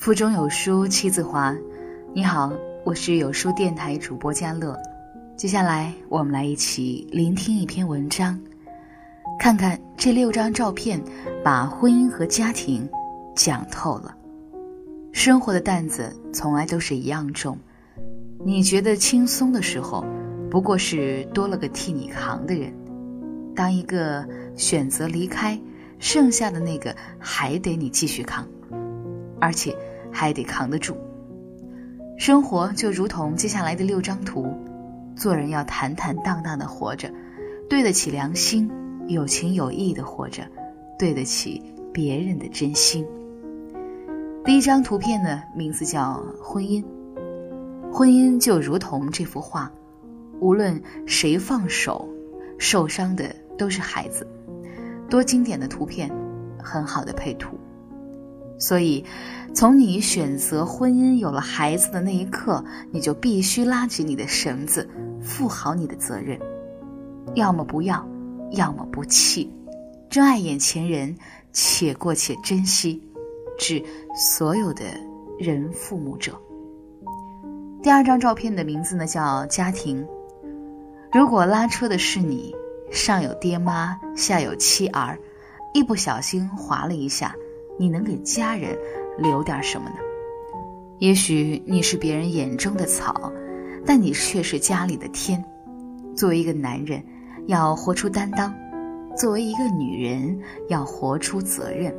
腹中有书气自华。你好，我是有书电台主播佳乐。接下来，我们来一起聆听一篇文章，看看这六张照片把婚姻和家庭讲透了。生活的担子从来都是一样重，你觉得轻松的时候，不过是多了个替你扛的人。当一个选择离开，剩下的那个还得你继续扛，而且还得扛得住。生活就如同接下来的六张图，做人要坦坦荡荡的活着，对得起良心，有情有义的活着，对得起别人的真心。第一张图片呢，名字叫婚姻。婚姻就如同这幅画，无论谁放手，受伤的都是孩子。多经典的图片，很好的配图。所以，从你选择婚姻、有了孩子的那一刻，你就必须拉紧你的绳子，负好你的责任。要么不要，要么不弃。珍爱眼前人，且过且珍惜。致所有的人父母者。第二张照片的名字呢叫家庭。如果拉车的是你，上有爹妈，下有妻儿，一不小心滑了一下，你能给家人留点什么呢？也许你是别人眼中的草，但你却是家里的天。作为一个男人，要活出担当；作为一个女人，要活出责任。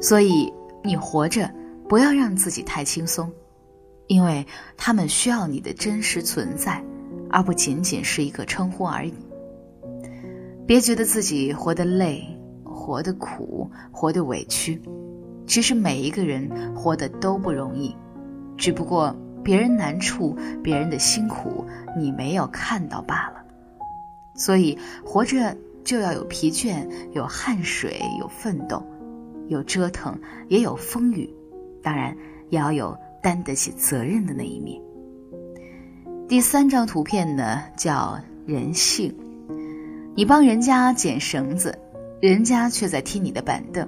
所以，你活着不要让自己太轻松，因为他们需要你的真实存在，而不仅仅是一个称呼而已。别觉得自己活得累、活得苦、活得委屈，其实每一个人活得都不容易，只不过别人难处、别人的辛苦你没有看到罢了。所以，活着就要有疲倦、有汗水、有奋斗。有折腾，也有风雨，当然也要有担得起责任的那一面。第三张图片呢，叫人性。你帮人家捡绳子，人家却在踢你的板凳。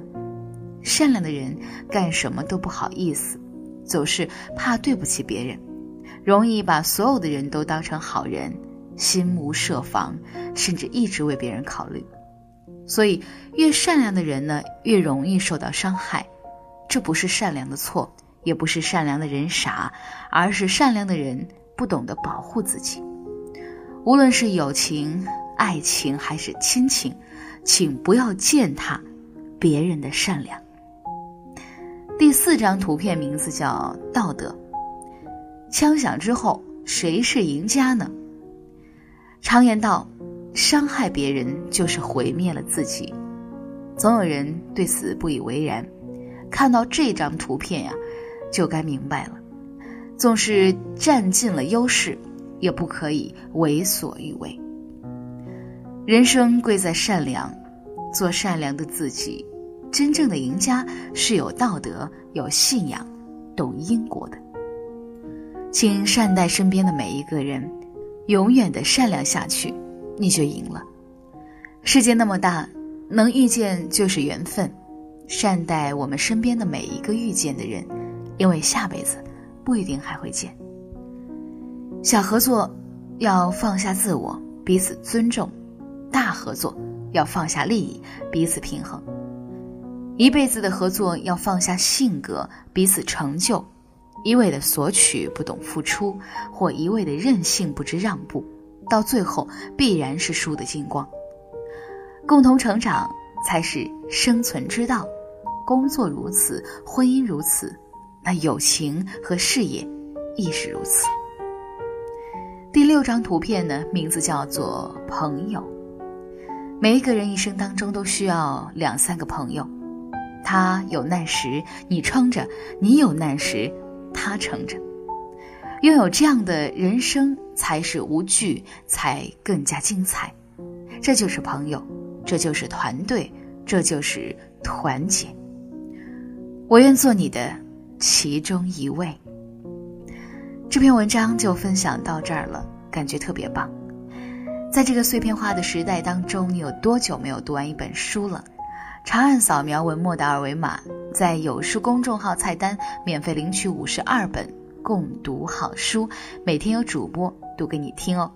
善良的人干什么都不好意思，总是怕对不起别人，容易把所有的人都当成好人，心无设防，甚至一直为别人考虑。所以，越善良的人呢，越容易受到伤害。这不是善良的错，也不是善良的人傻，而是善良的人不懂得保护自己。无论是友情、爱情还是亲情，请不要践踏别人的善良。第四张图片名字叫道德。枪响之后，谁是赢家呢？常言道。伤害别人就是毁灭了自己，总有人对此不以为然。看到这张图片呀，就该明白了：纵是占尽了优势，也不可以为所欲为。人生贵在善良，做善良的自己。真正的赢家是有道德、有信仰、懂因果的。请善待身边的每一个人，永远的善良下去。你就赢了。世界那么大，能遇见就是缘分。善待我们身边的每一个遇见的人，因为下辈子不一定还会见。小合作要放下自我，彼此尊重；大合作要放下利益，彼此平衡。一辈子的合作要放下性格，彼此成就。一味的索取，不懂付出，或一味的任性，不知让步。到最后必然是输得精光。共同成长才是生存之道，工作如此，婚姻如此，那友情和事业亦是如此。第六张图片呢，名字叫做朋友。每一个人一生当中都需要两三个朋友，他有难时你撑着，你有难时他撑着。拥有这样的人生才是无惧，才更加精彩。这就是朋友，这就是团队，这就是团结。我愿做你的其中一位。这篇文章就分享到这儿了，感觉特别棒。在这个碎片化的时代当中，你有多久没有读完一本书了？长按扫描文末的二维码，在有书公众号菜单免费领取五十二本共读好书，每天有主播读给你听哦。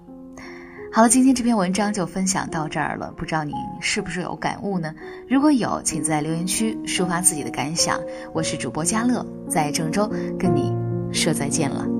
好了，今天这篇文章就分享到这儿了，不知道您是不是有感悟呢？如果有，请在留言区抒发自己的感想。我是主播佳乐，在郑州跟你说再见了。